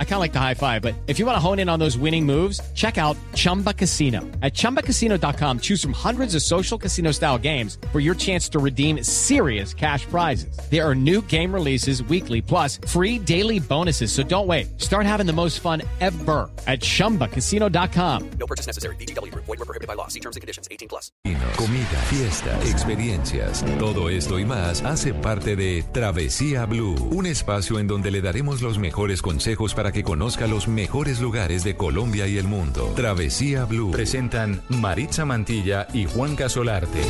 I kind of like the high five, but if you want to hone in on those winning moves, check out Chumba Casino. At chumbacasino.com, choose from hundreds of social casino style games for your chance to redeem serious cash prizes. There are new game releases weekly, plus free daily bonuses. So don't wait. Start having the most fun ever at chumbacasino.com. No purchase necessary. BGW. Void were prohibited by law. See terms and conditions. 18 plus. Comida, fiestas, experiencias. Todo esto y más hace parte de Travesía Blue, un espacio en donde le daremos los mejores consejos para que conozca los mejores lugares de Colombia y el mundo. Travesía Blue. Presentan Maritza Mantilla y Juan Casolarte.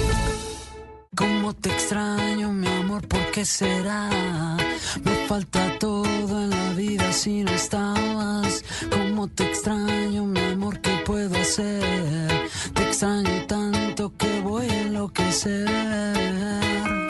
Cómo te extraño, mi amor, ¿por qué será? Me falta todo en la vida si no estabas. Cómo te extraño, mi amor, ¿qué puedo hacer? Te extraño tanto que voy a enloquecer.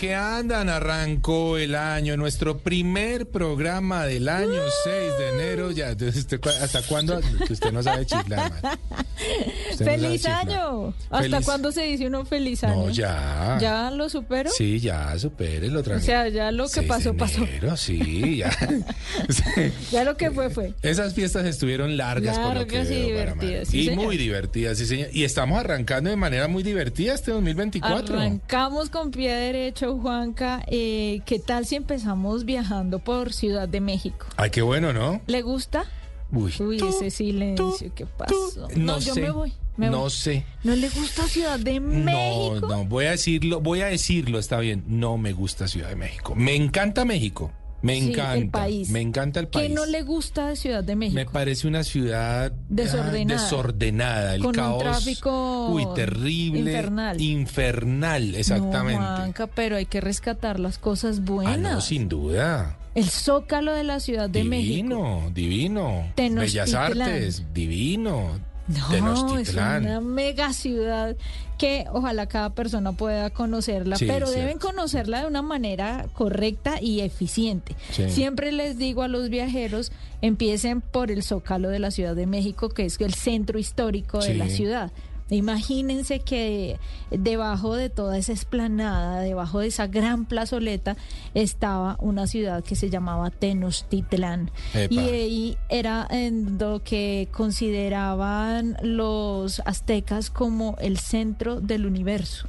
Qué andan? Arrancó el año, nuestro primer programa del año, 6 de enero. Ya, entonces, ¿usted cu- ¿hasta cuándo? Usted no sabe chiflar. Usted ¡Feliz año! ¿Hasta Feliz- cuándo se dice uno feliz año? No, ya. ¿Ya lo supero? Sí, ya, supérelo O tranquilo. sea, ya lo que 6 de pasó, pasó. enero, sí, ya. Sí. Ya lo que fue, fue. Esas fiestas estuvieron largas, por lo que Largas y veo, divertidas, sí, y señor. muy divertidas, sí, señor. Y estamos arrancando de manera muy divertida este 2024. Arrancamos con pie derecho, Juanca. Eh, ¿Qué tal si empezamos viajando por Ciudad de México? Ay, qué bueno, ¿no? ¿Le gusta? Uy, Uy, tú, ese silencio, tú, ¿qué tú. pasó? No, yo sé. me voy. Me no voy. sé. ¿No le gusta Ciudad de México? No, no, voy a decirlo, voy a decirlo, está bien. No me gusta Ciudad de México. Me encanta México. Me Sí, encanta. el país. Me encanta el país. ¿Qué no le gusta de Ciudad de México? Me parece una ciudad ah, Desordenada. desordenada, el Con un caos. tráfico uy, terrible. infernal. Infernal, exactamente. No, Juanca, pero hay que rescatar las cosas ah, buenas. no, sin duda. El zócalo de la Ciudad de México. divino, divino. Bellas Artes, divino. No, es una mega ciudad que ojalá cada persona pueda conocerla, Sí, pero deben conocerla de una manera correcta y eficiente. Sí. Siempre les digo a los viajeros, empiecen por el Zócalo de la Ciudad de México, que es el centro histórico de la ciudad. Imagínense que debajo de toda esa esplanada, debajo de esa gran plazoleta, estaba una ciudad que se llamaba Tenochtitlán. Epa. Y ahí era en lo que consideraban los aztecas como el centro del universo.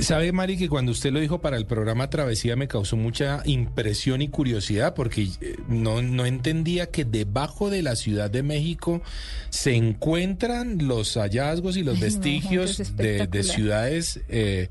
Sabe, Mari, que cuando usted lo dijo para el programa Travesía me causó mucha impresión y curiosidad porque eh, no, no entendía que debajo de la Ciudad de México se encuentran los hallazgos y los no, vestigios es de, de ciudades eh,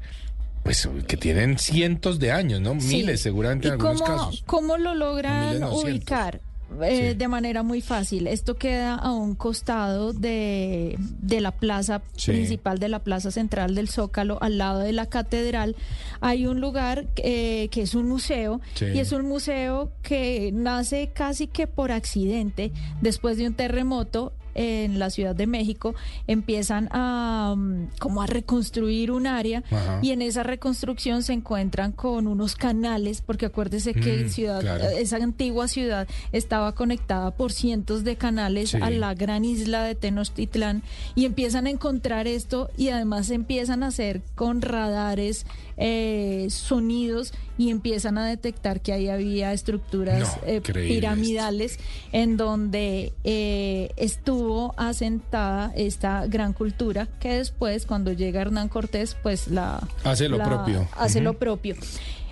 pues que tienen cientos de años, ¿no? Sí. Miles seguramente en ¿Y algunos cómo, casos. cómo lo logran 1900. ubicar? Eh, Sí. De manera muy fácil. Esto queda a un costado de, de la plaza Sí. principal, de la plaza central del Zócalo, al lado de la catedral. Hay un lugar eh, que es un museo Sí. y es un museo que nace casi que por accidente después de un terremoto en la Ciudad de México, empiezan a mm, como a reconstruir un área Ajá. y en esa reconstrucción se encuentran con unos canales, porque acuérdese que Mm, ciudad, claro. esa antigua ciudad estaba conectada por cientos de canales Sí. a la gran isla de Tenochtitlán y empiezan a encontrar esto y además empiezan a hacer con radares eh, sonidos y empiezan a detectar que ahí había estructuras No, eh, piramidales en donde eh, estuvo asentada esta gran cultura que después cuando llega Hernán Cortés pues la Hace lo la- propio. hace lo propio.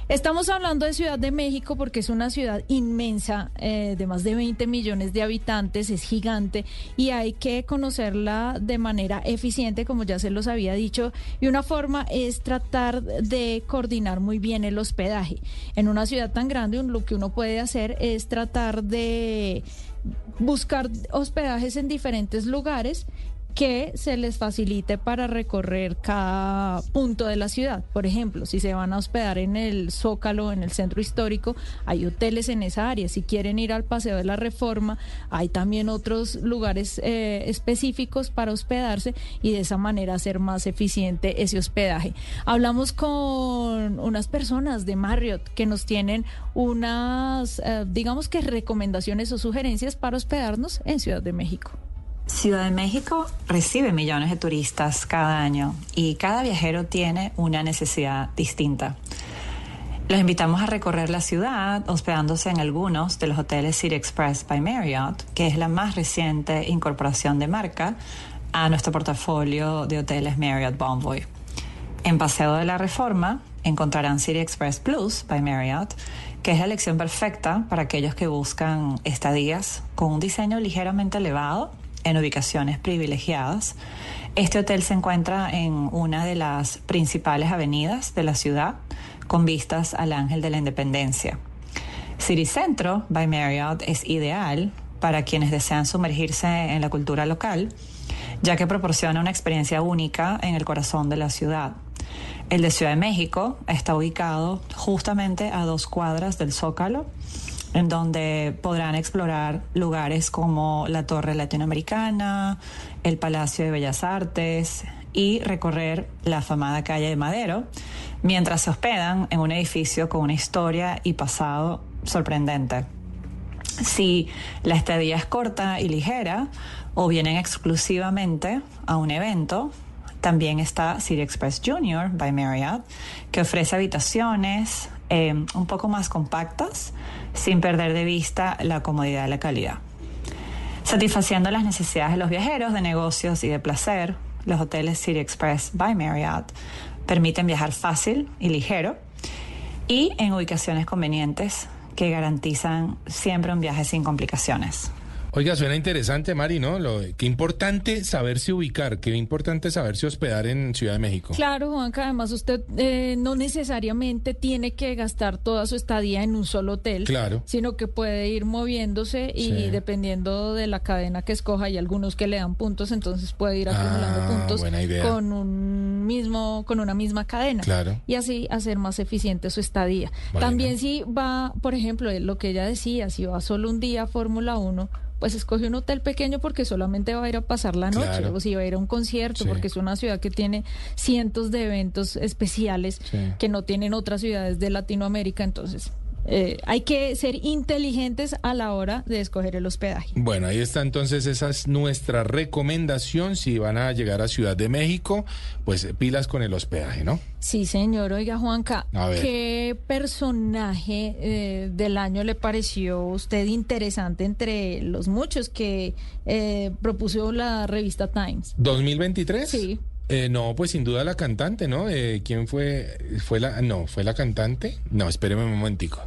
Estamos hablando de Ciudad de México porque es una ciudad inmensa, eh, de más de 20 millones de habitantes, es gigante y hay que conocerla de manera eficiente, como ya se los había dicho, y una forma es tratar de coordinar muy bien el hospedaje. En una ciudad tan grande, lo que uno puede hacer es tratar de buscar hospedajes en diferentes lugares que se les facilite para recorrer cada punto de la ciudad. Por ejemplo, si se van a hospedar en el Zócalo, en el centro histórico, hay hoteles en esa área. Si quieren ir al Paseo de la Reforma, hay también otros lugares eh, específicos para hospedarse y de esa manera hacer más eficiente ese hospedaje. Hablamos con unas personas de Marriott que nos tienen unas, eh, digamos que recomendaciones o sugerencias para hospedarnos en Ciudad de México. Ciudad de México recibe millones de turistas cada año y cada viajero tiene una necesidad distinta. Los invitamos a recorrer la ciudad hospedándose en algunos de los hoteles City Express by Marriott, que es la más reciente incorporación de marca a nuestro portafolio de hoteles Marriott Bonvoy. En Paseo de la Reforma encontrarán City Express Plus by Marriott, que es la elección perfecta para aquellos que buscan estadías con un diseño ligeramente elevado en ubicaciones privilegiadas. Este hotel se encuentra en una de las principales avenidas de la ciudad, con vistas al Ángel de la Independencia. City Centro by Marriott es ideal para quienes desean sumergirse en la cultura local, ya que proporciona una experiencia única en el corazón de la ciudad. El de Ciudad de México está ubicado justamente a dos cuadras del Zócalo, en donde podrán explorar lugares como la Torre Latinoamericana, el Palacio de Bellas Artes y recorrer la afamada calle de Madero, mientras se hospedan en un edificio con una historia y pasado sorprendente. Si la estadía es corta y ligera o vienen exclusivamente a un evento, también está City Express Junior by Marriott, que ofrece habitaciones eh, un poco más compactas sin perder de vista la comodidad y la calidad. Satisfaciendo las necesidades de los viajeros de negocios y de placer, los hoteles City Express by Marriott permiten viajar fácil y ligero y en ubicaciones convenientes que garantizan siempre un viaje sin complicaciones. Oiga, suena interesante, Mari, ¿no? Lo, qué importante saberse ubicar, qué importante saberse hospedar en Ciudad de México. Claro, Juanca, además usted eh, no necesariamente tiene que gastar toda su estadía en un solo hotel, Claro. sino que puede ir moviéndose y Sí. dependiendo de la cadena que escoja, hay algunos que le dan puntos, entonces puede ir acumulando Ah, puntos con un mismo, con una misma cadena. Claro. Y así hacer más eficiente su estadía. También si va, por ejemplo, lo que ella decía, si va solo un día a Fórmula 1, pues escoge un hotel pequeño porque solamente va a ir a pasar la noche, Claro. o si va a ir a un concierto, Sí. porque es una ciudad que tiene cientos de eventos especiales Sí. que no tienen otras ciudades de Latinoamérica, entonces eh, hay que ser inteligentes a la hora de escoger el hospedaje. Bueno, ahí está entonces, esa es nuestra recomendación. Si van a llegar a Ciudad de México, pues pilas con el hospedaje, ¿no? Sí, señor. Oiga, Juanca. ¿qué personaje eh, del año le pareció a usted interesante entre los muchos que eh, propuso la revista Times? ¿2023? Sí. Eh, no, pues sin duda la cantante, ¿no? Eh, ¿Quién fue? ¿Fue la? No, ¿fue la cantante? No, espéreme un momentico.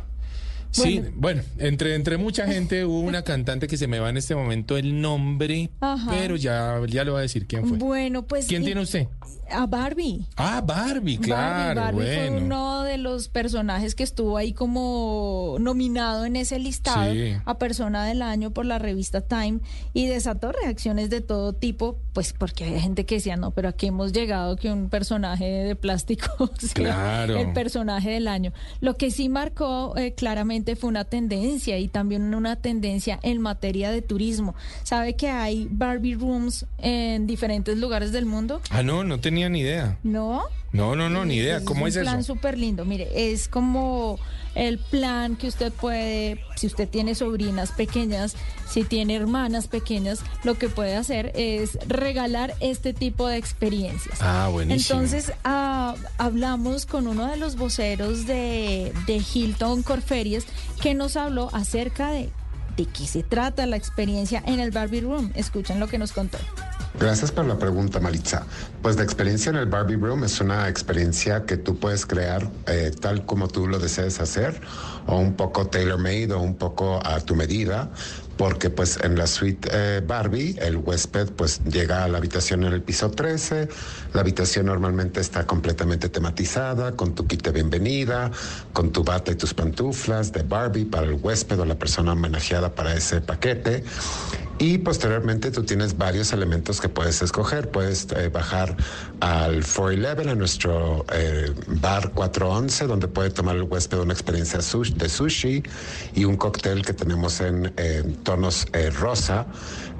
Sí, Bueno. bueno, entre, entre mucha gente hubo una cantante que se me va en este momento el nombre, Ajá. pero ya, ya le voy a decir quién fue. Bueno, pues... ¿Quién y- tiene usted? A Barbie. Ah, Barbie, claro, Barbie, Barbie bueno. fue uno de los personajes que estuvo ahí como nominado en ese listado Sí. a persona del año por la revista Time y desató reacciones de todo tipo, pues porque hay gente que decía, no, pero aquí hemos llegado que un personaje de plástico sea Claro. el personaje del año. Lo que sí marcó eh, claramente fue una tendencia y también una tendencia en materia de turismo. ¿Sabe que hay Barbie Rooms en diferentes lugares del mundo? Ah, no, no tenía ni idea. ¿No? No, no, no, ni idea. Pues ¿Cómo es, un plan eso? súper lindo. Mire, es como el plan que usted puede, si usted tiene sobrinas pequeñas, si tiene hermanas pequeñas, lo que puede hacer es regalar este tipo de experiencias. Ah, buenísimo. Entonces, ah, hablamos con uno de los voceros de, de Hilton Corferias que nos habló acerca de de qué se trata la experiencia en el Barbie Room. Escuchen lo que nos contó. Gracias por la pregunta, Maritza. Pues la experiencia en el Barbie Room es una experiencia que tú puedes crear eh, tal como tú lo desees hacer, o un poco tailor-made o un poco a tu medida, porque pues en la suite eh, Barbie el huésped pues llega a la habitación en el piso 13, la habitación normalmente está completamente tematizada, con tu kit de bienvenida, con tu bata y tus pantuflas de Barbie para el huésped o la persona homenajeada para ese paquete. Y posteriormente tú tienes varios elementos que puedes escoger. Puedes eh, bajar al 411, a nuestro eh, bar 411, donde puede tomar el huésped una experiencia de sushi y un cóctel que tenemos en eh, tonos eh, rosa,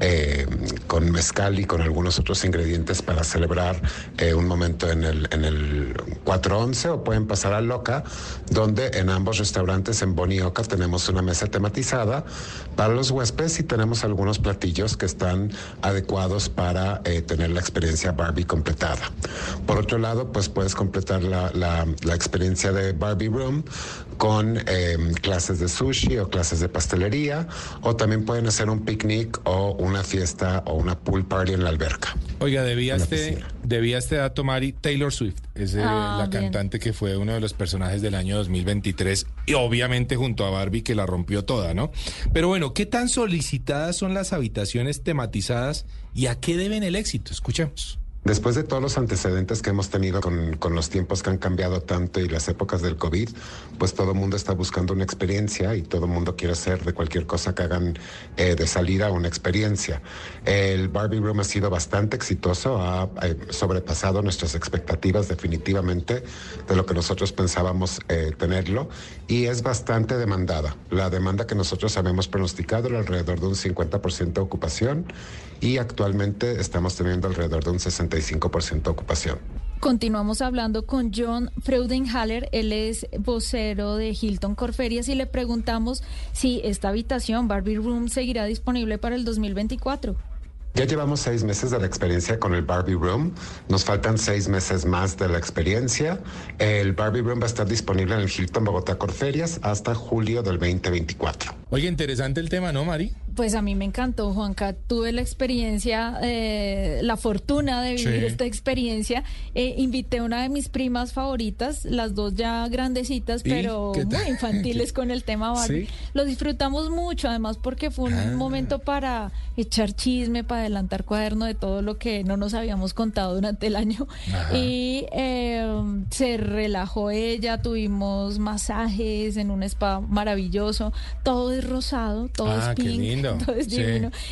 eh, con mezcal y con algunos otros ingredientes para celebrar eh, un momento en el, en el 411. O pueden pasar a Loca, donde en ambos restaurantes en Bonioca tenemos una mesa tematizada para los huéspedes y tenemos algunos platillos que están adecuados para tener la experiencia Barbie completada. Por otro lado, pues puedes completar la, la- la experiencia de Barbie Room con eh, clases de sushi o clases de pastelería o también pueden hacer un picnic o una fiesta o una pool party en la alberca. Oiga, debía este, debía este dato, Mari, Taylor Swift, es eh, Ah, la bien. cantante que fue uno de los personajes del año 2023 y obviamente junto a Barbie que la rompió toda, ¿no? Pero bueno, ¿qué tan solicitadas son las habitaciones tematizadas y a qué deben el éxito? Escuchemos. Después de todos los antecedentes que hemos tenido con, los tiempos que han cambiado tanto y las épocas del COVID, pues todo el mundo está buscando una experiencia y todo el mundo quiere hacer de cualquier cosa que hagan eh, de salida una experiencia. El Barbie Room ha sido bastante exitoso, ha eh, sobrepasado nuestras expectativas definitivamente de lo que nosotros pensábamos eh, tenerlo y es bastante demandada. La demanda que nosotros habíamos pronosticado era alrededor de un 50% de ocupación y actualmente estamos teniendo alrededor de un 65% de ocupación. Continuamos hablando con John Freudenhaller, él es vocero de Hilton Corferias y le preguntamos si esta habitación Barbie Room seguirá disponible para el 2024. Ya llevamos seis meses de la experiencia con el Barbie Room. Nos faltan seis meses más de la experiencia. El Barbie Room va a estar disponible en el Hilton Bogotá Corferias hasta julio del 2024. Oye, interesante el tema, ¿no, Mari? Pues a mí me encantó, Juanca. Tuve la experiencia, eh, la fortuna de vivir Sí. esta experiencia. Eh, invité a una de mis primas favoritas, las dos ya grandecitas, pero muy infantiles con el tema Barbie. ¿Sí? Lo disfrutamos mucho, además porque fue un Ah. momento para echar chisme, para adelantar cuaderno de todo lo que no nos habíamos contado durante el año. Ajá. Y eh, se relajó ella, tuvimos masajes en un spa maravilloso. Todo es rosado, todo Ah, es pink, lindo. todo es Sí.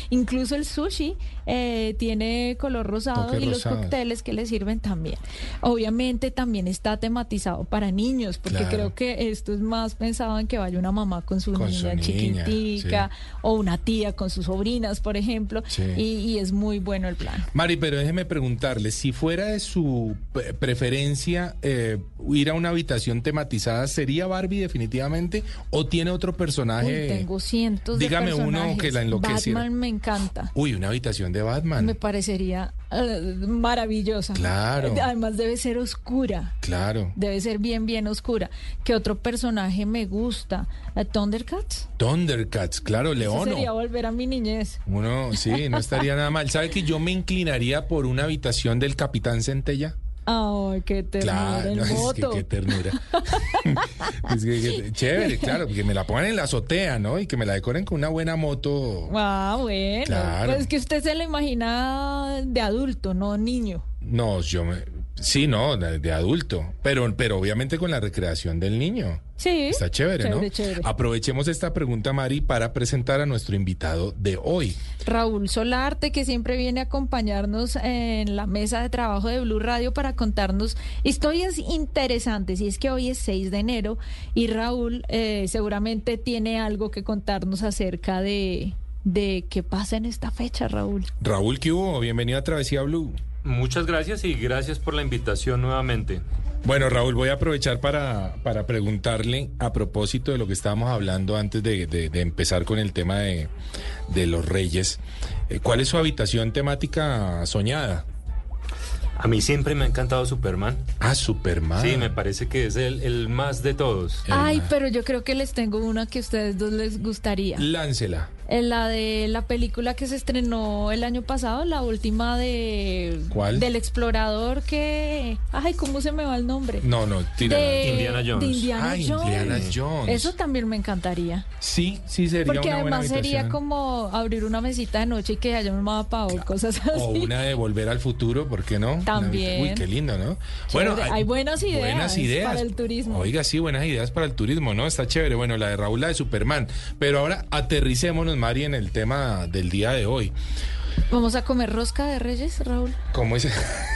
Incluso el sushi eh, tiene color rosado y los cócteles que le sirven también. Obviamente también está tematizado para niños, porque Claro. creo que esto es más pensado en que vaya una mamá con su Con su niña chiquitica o una tía con sus sobrinas, por ejemplo, Sí. y, y es muy bueno el plan. Mari, pero déjeme preguntarle, si fuera de su pre- preferencia eh, ir a una habitación tematizada, ¿sería Barbie definitivamente o tiene otro personaje? Uy, tengo cientos Dígame de uno personajes. Que la enloqueciera. Batman me encanta. Uy, una habitación de Batman. Me parecería eh, maravillosa. Claro. Además debe ser oscura. Claro. Debe ser bien, bien oscura. ¿Qué otro personaje me gusta? Eh, Thundercats. Thundercats, claro, Leono. sería volver a mi niñez. Uno, sí, no estaría nada mal. ¿Sabe que yo me inclinaría por una habitación del Capitán Centella? Ay, qué ternura Claro, en no, es que qué ternura. Es que- que- chévere, claro, que me la pongan en la azotea, ¿no? Y que me la decoren con una buena moto. Ah, bueno. Claro. Pues es que usted se lo imagina de adulto, no niño. No, yo me, Sí, no, de, de adulto, pero, pero obviamente con la recreación del niño. Sí. Está chévere, ¿no? Chévere. Aprovechemos esta pregunta, Mari, para presentar a nuestro invitado de hoy. Raúl Solarte, que siempre viene a acompañarnos en la mesa de trabajo de Blue Radio para contarnos historias interesantes. Y es que hoy es 6 de enero y Raúl eh, seguramente tiene algo que contarnos acerca de, de qué pasa en esta fecha, Raúl. Raúl, ¿qué hubo? Bienvenido a Travesía Blue. Muchas gracias y gracias por la invitación nuevamente. Bueno, Raúl, voy a aprovechar para, para preguntarle a propósito de lo que estábamos hablando antes de, de- de empezar con el tema de, de los reyes. eh, ¿Cuál es su habitación temática soñada? A mí siempre me ha encantado Superman. Ah, Superman. Sí, me parece que es el, el más de todos. Ay, pero yo creo que les tengo una que a ustedes dos les gustaría. Láncela. En la de la película que se estrenó el año pasado, la última de... ¿Cuál? Del explorador que... Ay, ¿cómo se me va el nombre? No, no, tírala. De Indiana Jones. de Indiana Ah, Jones. Indiana Jones. Eso también me encantaría. Sí, sí, sería Porque una buena además sería como abrir una mesita de noche y que haya un mapa o cosas así. O una de volver al futuro, ¿por qué no? También. Uy, qué lindo, ¿no? Chévere. Hay buenas ideas Buenas ideas. para el turismo. Oiga, sí, buenas ideas para el turismo, ¿no? Está chévere. Bueno, la de Raúl, la de Superman. Pero ahora aterricémonos, Mari, en el tema del día de hoy. Vamos a comer rosca de reyes, Raúl. ¿Cómo es?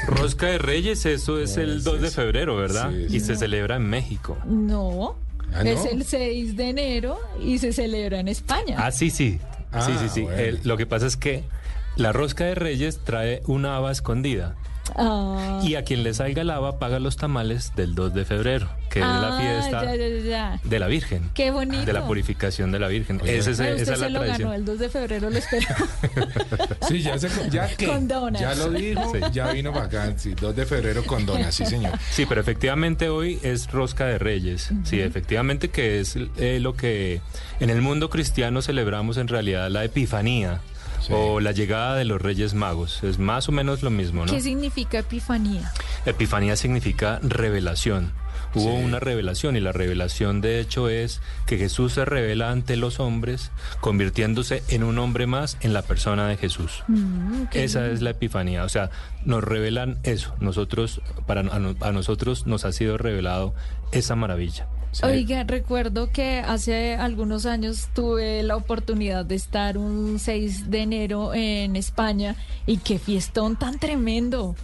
Rosca de Reyes, eso es el 2 de febrero, ¿verdad? Sí, Y sí. se celebra en México. No. Ah, ¿no? Es el 6 de enero y se celebra en España. Ah, sí, sí. Ah, sí, sí, sí. bueno. El- lo que pasa es que la Rosca de Reyes trae una haba escondida. Ah. Y a quien le salga el haba paga los tamales del 2 de febrero, que es la Ah, fiesta ya, ya, ya. de la Virgen. Qué bonito. De la purificación de la Virgen. Oye. Ese es- Ay, esa usted es la lo tradición. ganó, el 2 de febrero lo espero. Sí, ya, se, ya, ¿qué? Con donas. ya lo dijo, Sí. ya vino acá. Sí, 2 de febrero con donas, sí, señor. Sí, pero efectivamente hoy es Rosca de Reyes. Sí, efectivamente que es eh, lo que en el mundo cristiano celebramos en realidad la Epifanía Sí. o la llegada de los Reyes Magos. Es más o menos lo mismo, ¿no? ¿Qué significa epifanía? Epifanía significa revelación. Hubo Sí. una revelación y la revelación de hecho es que Jesús se revela ante los hombres convirtiéndose en un hombre más en la persona de Jesús. Mm, Esa es la epifanía, o sea, nos revelan eso. Nosotros, para a, no- a nosotros nos ha sido revelado esa maravilla. Sí. Oiga, recuerdo que hace algunos años tuve la oportunidad de estar un 6 de enero en España y qué fiestón tan tremendo.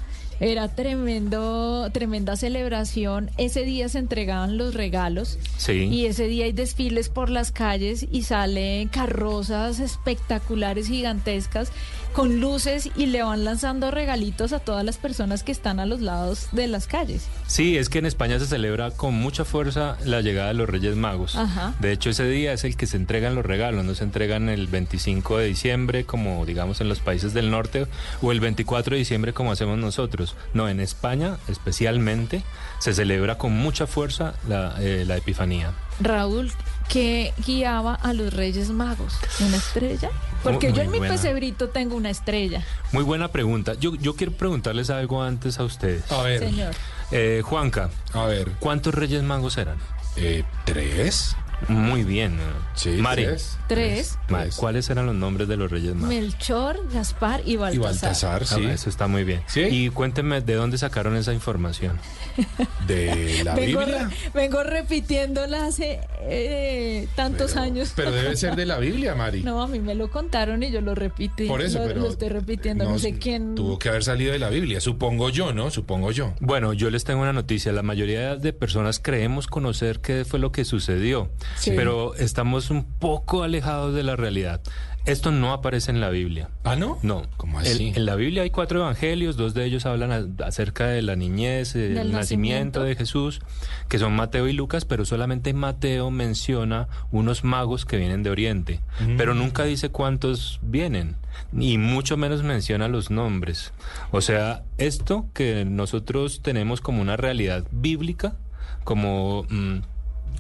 Era tremendo, tremenda celebración. Ese día se entregaban los regalos Sí. y ese día hay desfiles por las calles y salen carrozas espectaculares, gigantescas, con luces y le van lanzando regalitos a todas las personas que están a los lados de las calles. Sí, es que en España se celebra con mucha fuerza la llegada de los Reyes Magos. Ajá. De hecho, ese día es el que se entregan los regalos, no se entregan el 25 de diciembre como digamos en los países del norte o el 24 de diciembre como hacemos nosotros. No, en España especialmente se celebra con mucha fuerza la, eh, la Epifanía. Raúl, ¿qué guiaba a los Reyes Magos? ¿Una estrella? Porque Muy yo en mi buena. pesebrito tengo una estrella, Muy buena pregunta. Yo, yo quiero preguntarles algo antes a ustedes. A ver, señor. Eh, Juanca, a ver. ¿cuántos Reyes Magos eran? Eh, ¿Tres? Muy bien. Sí, Mari, tres. Tres. Mari. ¿cuáles eran los nombres de los Reyes Magos? Melchor, Gaspar y Y Baltasar. Baltasar, Ah, sí. eso está muy bien. ¿Sí? Y cuéntenme de dónde sacaron esa información. De la vengo, Biblia. re- vengo repitiéndola hace eh, tantos Pero- años. Pero debe ser de la Biblia, Mari. No, a mí me lo contaron y yo lo repetí. Por eso, lo, pero. lo estoy repitiendo, no, sé quién. Tuvo que haber salido de la Biblia, supongo yo, ¿no? Supongo yo. Bueno, yo les tengo una noticia. La mayoría de personas creemos conocer qué fue lo que sucedió, Sí. pero estamos un poco alejados de la realidad. Esto no aparece en la Biblia. ¿Ah, no? No. ¿Cómo El- así? en la Biblia hay cuatro evangelios, dos de ellos hablan a- acerca de la niñez, el Del nacimiento nacimiento. de Jesús, que son Mateo y Lucas, pero solamente Mateo menciona unos magos que vienen de Oriente, Mm. pero nunca dice cuántos vienen, y mucho menos menciona los nombres. O sea, esto que nosotros tenemos como una realidad bíblica, como... mm,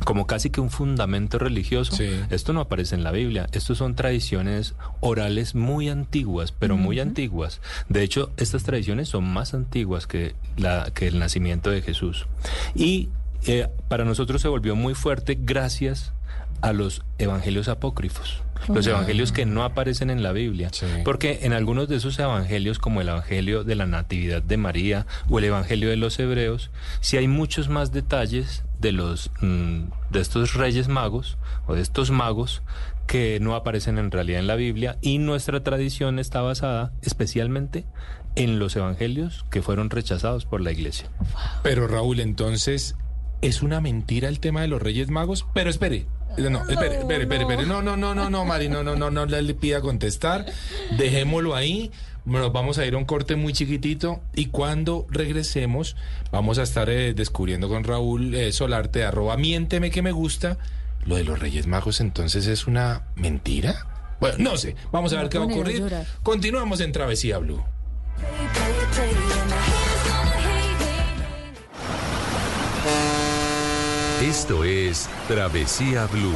como casi que un fundamento religioso, Sí. esto no aparece en la Biblia. Estos son tradiciones orales muy antiguas, pero muy antiguas. De hecho, estas tradiciones son más antiguas que, la, que el nacimiento de Jesús. Y eh, para nosotros se volvió muy fuerte gracias a los evangelios apócrifos. los Ah. evangelios que no aparecen en la Biblia. Sí. Porque en algunos de esos evangelios, como el evangelio de la Natividad de María o el evangelio de los Hebreos, sí hay muchos más detalles de los mm, de estos reyes magos o de estos magos que no aparecen en realidad en la Biblia y nuestra tradición está basada especialmente en los evangelios que fueron rechazados por la iglesia. Pero Raúl, entonces, ¿es una mentira el tema de los Reyes Magos? Pero espere. No, espere, espere, espere. No, no, no, no, no, Mari, no, no, no, no le pida contestar. Dejémoslo ahí. Nos vamos a ir a un corte muy chiquitito y cuando regresemos vamos a estar eh, descubriendo con Raúl eh, Solarte, arroba miénteme que me gusta. Lo de los Reyes Magos entonces es una mentira. Bueno, no sé. Vamos a ver qué va a ocurrir. Continuamos en Travesía Blue. Esto es Travesía Blue.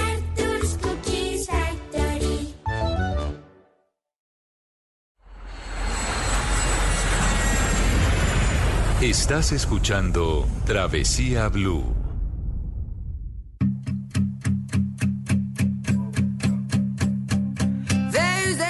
Estás escuchando Travesía Blue. There's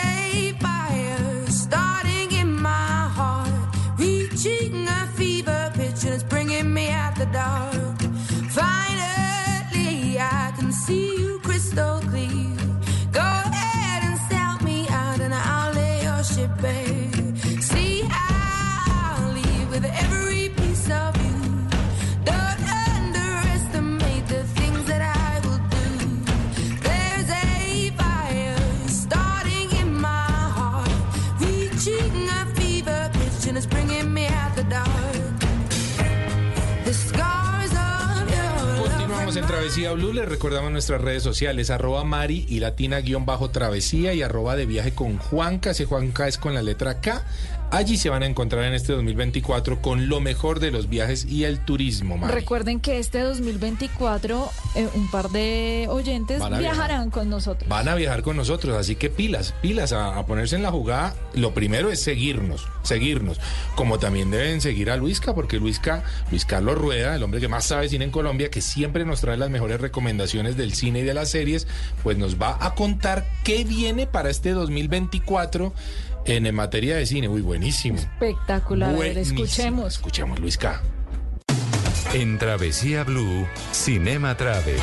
en Travesía Blue, les recordamos nuestras redes sociales, arroba Mari y Latina guion bajo Travesía y arroba de viaje con Juanca, ese Juanca es con la letra K. Allí se van a encontrar en este 2024 con lo mejor de los viajes y el turismo, Mari. Recuerden que este 2024 eh, un par de oyentes viajar. viajarán con nosotros. Van a viajar con nosotros, así que pilas, pilas a, a ponerse en la jugada. Lo primero es seguirnos, seguirnos. Como también deben seguir a Luisca, porque Luisca, Luis Carlos Rueda, el hombre que más sabe cine en Colombia, que siempre nos trae las mejores recomendaciones del cine y de las series, pues nos va a contar qué viene para este 2024 en, materia de cine. Uy, buenísimo. Espectacular. A ver, Buenísimo. escuchemos. Escuchemos, Luisca. En Travesía Blue, Cinema Travel.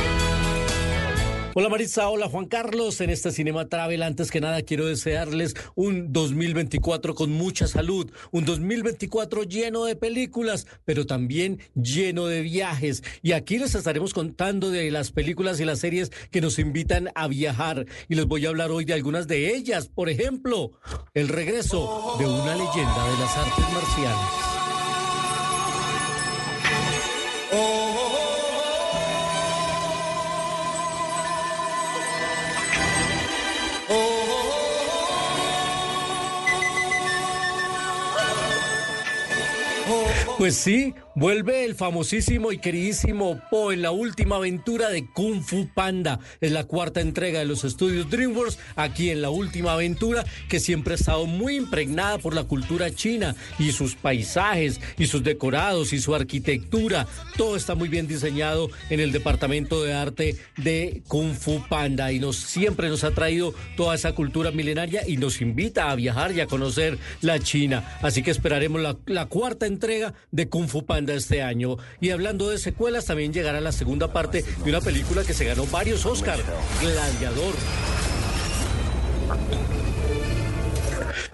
Hola Maritza, hola Juan Carlos. En este Cinema Travel, antes que nada, quiero desearles un 2024 con mucha salud, un 2024 lleno de películas, pero también lleno de viajes. Y aquí les estaremos contando de las películas y las series que nos invitan a viajar. Y les voy a hablar hoy de algunas de ellas. Por ejemplo, el regreso de una leyenda de las artes marciales. Pues sí, vuelve el famosísimo y queridísimo Po en la última aventura de Kung Fu Panda. Es la cuarta entrega de los estudios DreamWorks aquí en la última aventura que siempre ha estado muy impregnada por la cultura china y sus paisajes y sus decorados y su arquitectura. Todo está muy bien diseñado en el departamento de arte de Kung Fu Panda y nos siempre nos ha traído toda esa cultura milenaria y nos invita a viajar y a conocer la China. Así que esperaremos la, la cuarta entrega de Kung Fu Panda este año. Y hablando de secuelas, también llegará la segunda parte de una película que se ganó varios Oscars, Gladiador.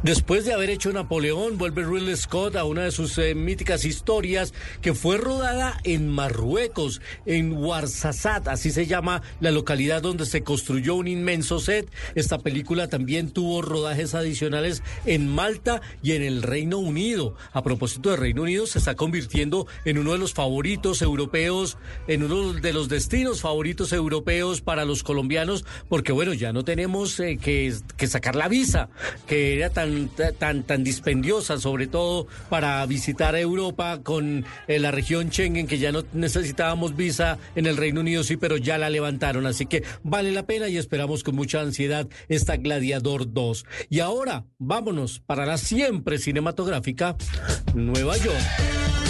Después de haber hecho Napoleón, vuelve Ridley Scott a una de sus eh, míticas historias que fue rodada en Marruecos, en Ouarzazate, así se llama la localidad donde se construyó un inmenso set. Esta película también tuvo rodajes adicionales en Malta y en el Reino Unido. A propósito de Reino Unido, se está convirtiendo en uno de los favoritos europeos, en uno de los destinos favoritos europeos para los colombianos, porque bueno, ya no tenemos eh, que sacar la visa, que era tan tan, tan, dispendiosa, sobre todo para visitar Europa con eh, la región Schengen, que ya no necesitábamos visa en el Reino Unido, sí, pero ya la levantaron. Así que vale la pena y esperamos con mucha ansiedad esta Gladiador 2. Y ahora, vámonos para la siempre cinematográfica Nueva York.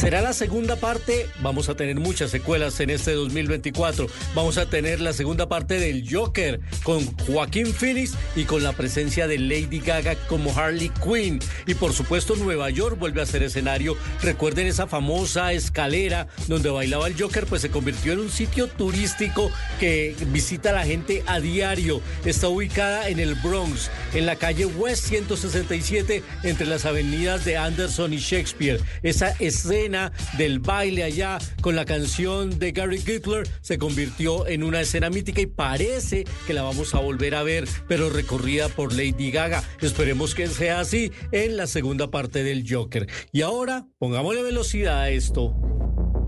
Será la segunda parte, vamos a tener muchas secuelas en este 2024. Vamos a tener la segunda parte del Joker con Joaquín Phoenix y con la presencia de Lady Gaga como Harley Quinn. Y por supuesto Nueva York vuelve a ser escenario. Recuerden esa famosa escalera donde bailaba el Joker, pues se convirtió en un sitio turístico que visita a la gente a diario. Está ubicada en el Bronx, en la calle West 167, entre las avenidas de Anderson y Shakespeare. Esa escena del baile allá con la canción de Gary Gittler se convirtió en una escena mítica y parece que la vamos a volver a ver, pero recorrida por Lady Gaga. Esperemos que sea así en la segunda parte del Joker. Y ahora, pongámosle velocidad a esto.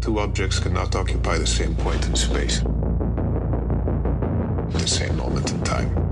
Two objects cannot occupy the same point in space. The same moment in time.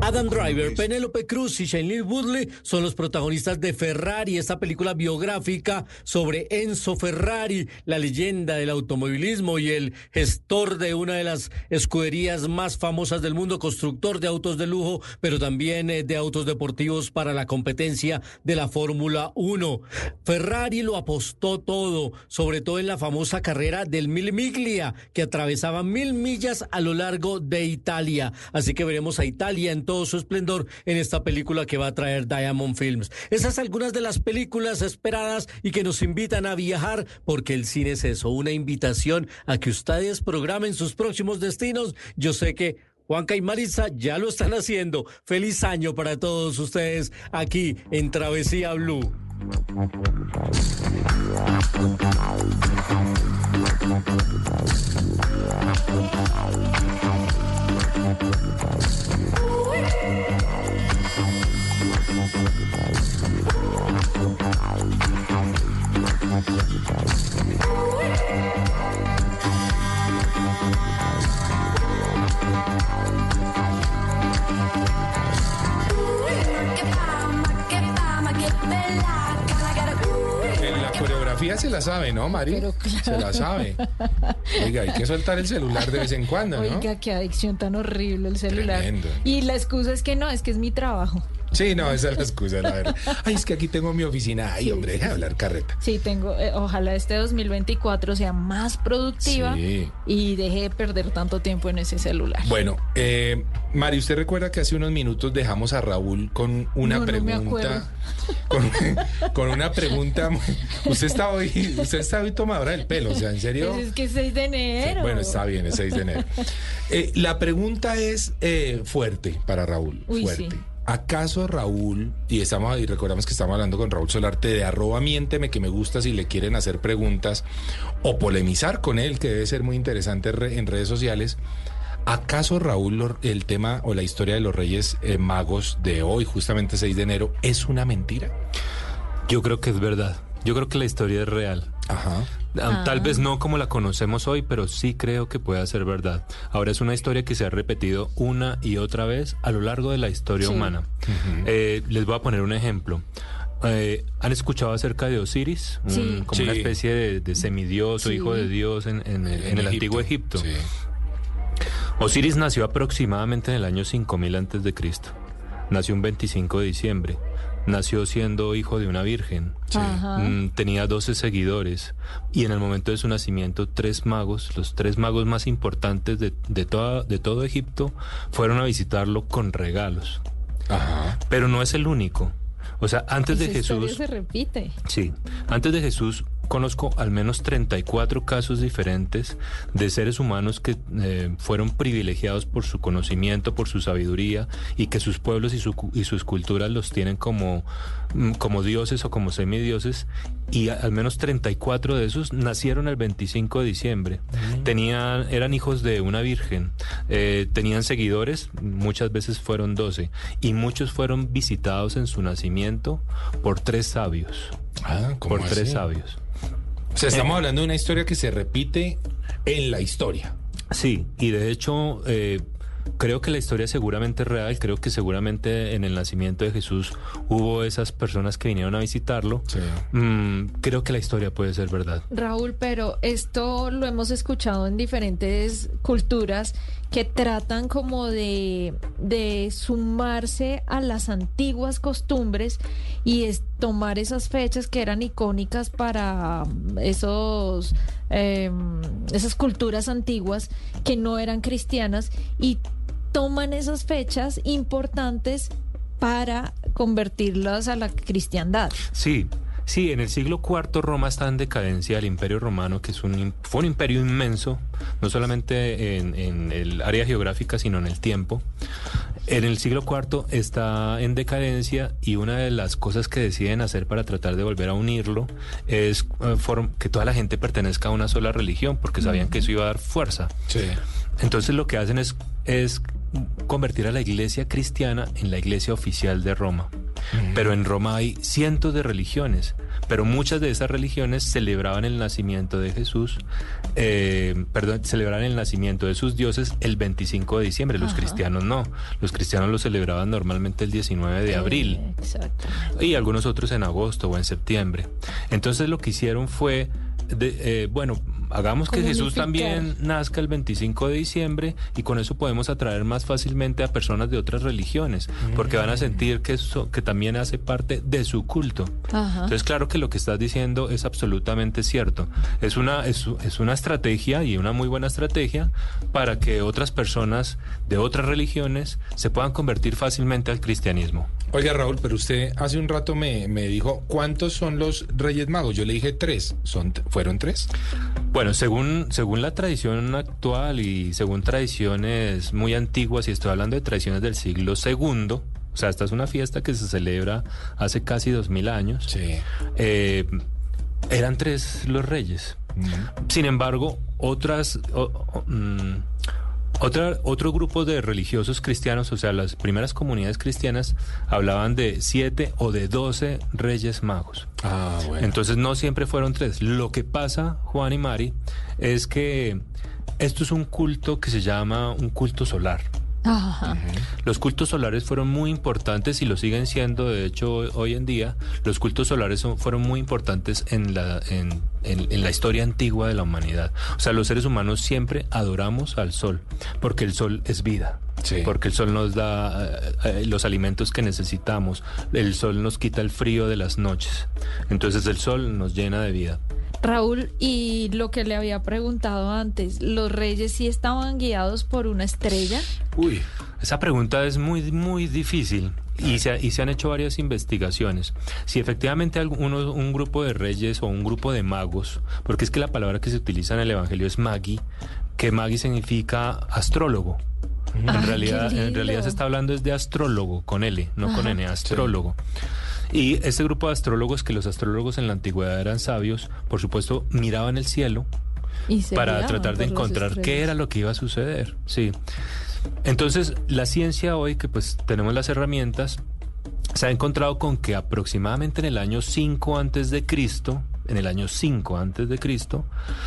Adam Driver, Penélope Cruz y Shailene Woodley son los protagonistas de Ferrari, esta película biográfica sobre Enzo Ferrari, la leyenda del automovilismo y el gestor de una de las escuderías más famosas del mundo, constructor de autos de lujo, pero también eh, de autos deportivos para la competencia de la Fórmula 1. Ferrari lo apostó todo, sobre todo en la famosa carrera del Mil Miglia, que atravesaba mil millas a lo largo de Italia. Así que veremos a Italia en todo su esplendor en esta película que va a traer Diamond Films. Esas algunas de las películas esperadas y que nos invitan a viajar porque el cine es eso, una invitación a que ustedes programen sus próximos destinos. Yo sé que Juanca y Marisa ya lo están haciendo. Feliz año para todos ustedes aquí en Travesía Blue. En la coreografía se la sabe, ¿no, Mari? Pero claro. Se la sabe. Oiga, hay que soltar el celular de vez en cuando, ¿no? Oiga, qué adicción tan horrible el celular. Tremendo. Y la excusa es que no, es que es mi trabajo. Sí, no, esa es la excusa, la verdad. Ay, es que aquí tengo mi oficina. Ay, hombre, deja de hablar carreta. Sí, tengo, eh, ojalá este 2024 sea más productiva Sí. y deje de perder tanto tiempo en ese celular. Bueno, eh, Mari, ¿usted recuerda que hace unos minutos dejamos a Raúl con una No, no me pregunta? con, con una pregunta. Usted está hoy, usted está hoy tomadora del pelo, o sea, en serio. Pues es que es 6 de Sí, enero. bueno, está bien, es 6 de enero. Eh, la pregunta es eh, fuerte para Raúl. Uy, fuerte. ¿Acaso Raúl, y estamos y recordamos que estamos hablando con Raúl Solarte de arroba miénteme que me gusta si le quieren hacer preguntas o polemizar con él, que debe ser muy interesante re- en redes sociales? ¿Acaso Raúl el tema o la historia de los Reyes eh, Magos de hoy, justamente 6 de enero, es una mentira? Yo creo que es verdad. Yo creo que la historia es real. Ajá. Ah, Tal vez no como la conocemos hoy, pero sí creo que puede ser verdad. Ahora es una historia que se ha repetido una y otra vez a lo largo de la historia Sí. humana. Eh, les voy a poner un ejemplo. Eh, ¿Han escuchado acerca de Osiris? Un- Sí. como una especie de, de semidios o Sí. hijo de Dios en, en el, en el antiguo Egipto. Sí. Osiris nació aproximadamente en el año 5000 antes de Cristo. Nació un 25 de diciembre. Nació siendo hijo de una virgen. Ajá. Mm, tenía 12 seguidores y en el momento de su nacimiento tres magos, los tres magos más importantes de, de, toda, de todo Egipto, fueron a visitarlo con regalos. Ajá. Pero no es el único. O sea, antes de Esa Jesús... se repite. Sí, antes de Jesús conozco al menos 34 casos diferentes de seres humanos que eh, fueron privilegiados por su conocimiento, por su sabiduría y que sus pueblos y, su cu- y sus culturas los tienen como, mm, como dioses o como semidioses y al menos 34 de esos nacieron el 25 de diciembre. Tenían, eran hijos de una virgen, eh, tenían seguidores, muchas veces fueron 12 y muchos fueron visitados en su nacimiento por tres sabios. Ah, ¿cómo Por tres sabios. O sea, estamos hablando de una historia que se repite en la historia. Sí, y de hecho eh, creo que la historia seguramente es real, creo que seguramente en el nacimiento de Jesús hubo esas personas que vinieron a visitarlo. Mm, creo que la historia puede ser verdad. Raúl, pero esto lo hemos escuchado en diferentes culturas que tratan como de, de sumarse a las antiguas costumbres y es tomar esas fechas que eran icónicas para mm, esos eh, esas culturas antiguas que no eran cristianas y toman esas fechas importantes para convertirlas a la cristiandad. Sí, sí, en el siglo IV Roma está en decadencia, el imperio romano, que es un, fue un imperio inmenso, no solamente en, en el área geográfica, sino en el tiempo. En el siglo IV está en decadencia y una de las cosas que deciden hacer para tratar de volver a unirlo es eh, que toda la gente pertenezca a una sola religión, porque sabían que eso iba a dar fuerza. Sí. Entonces lo que hacen es, es convertir a la iglesia cristiana en la iglesia oficial de Roma. Pero en Roma hay cientos de religiones, pero muchas de esas religiones celebraban el nacimiento de Jesús, eh, perdón, celebraban el nacimiento de sus dioses el 25 de diciembre, los Ajá. cristianos no, los cristianos lo celebraban normalmente el 19 de abril Eh, exacto. y algunos otros en agosto o en septiembre. Entonces lo que hicieron fue, de- eh, bueno, hagamos que Jesús también nazca el 25 de diciembre y con eso podemos atraer más fácilmente a personas de otras religiones, porque van a sentir que, eso, que también hace parte de su culto. Ajá. Entonces, claro que lo que estás diciendo es absolutamente cierto. Es una, es, es una estrategia y una muy buena estrategia para que otras personas de otras religiones se puedan convertir fácilmente al cristianismo. Oiga, Raúl, pero usted hace un rato me, me dijo, ¿cuántos son los Reyes Magos? Yo le dije tres. ¿Son, ¿Fueron tres? Bueno, según, según la tradición actual y según tradiciones muy antiguas, y estoy hablando de tradiciones del siglo segundo, o sea, esta es una fiesta que se celebra hace casi dos mil años, eh, eran tres los reyes. Sin embargo, otras... mm, otra, otro grupo de religiosos cristianos, o sea, las primeras comunidades cristianas, hablaban de siete o de doce reyes magos. Ah, bueno. Entonces no siempre fueron tres. Lo que pasa, Juan y Mari, es que esto es un culto que se llama un culto solar. Ajá. Los cultos solares fueron muy importantes y lo siguen siendo, de hecho, hoy en día. Los cultos solares son- fueron muy importantes en la, en, en- en la historia antigua de la humanidad. O sea, los seres humanos siempre adoramos al sol, porque el sol es vida. Porque el sol nos da eh, eh, los alimentos que necesitamos. El sol nos quita el frío de las noches. Entonces el sol nos llena de vida. Raúl, y lo que le había preguntado antes, ¿los reyes sí estaban guiados por una estrella? Uy, esa pregunta es muy, muy difícil. Y se, y se han hecho varias investigaciones. Si efectivamente alguno- un grupo de reyes o un grupo de magos, porque es que la palabra que se utiliza en el Evangelio es magi, que magi significa astrólogo. En, realidad, en realidad se está hablando es de astrólogo, con L, no con. N, astrólogo. Y este grupo de astrólogos, que los astrólogos en la antigüedad eran sabios, por supuesto, miraban el cielo Y para tratar de encontrar qué era lo que iba a suceder. Sí. Entonces, la ciencia hoy, que pues tenemos las herramientas, se ha encontrado con que aproximadamente en el año 5 antes de Cristo, en el año 5 antes de Cristo,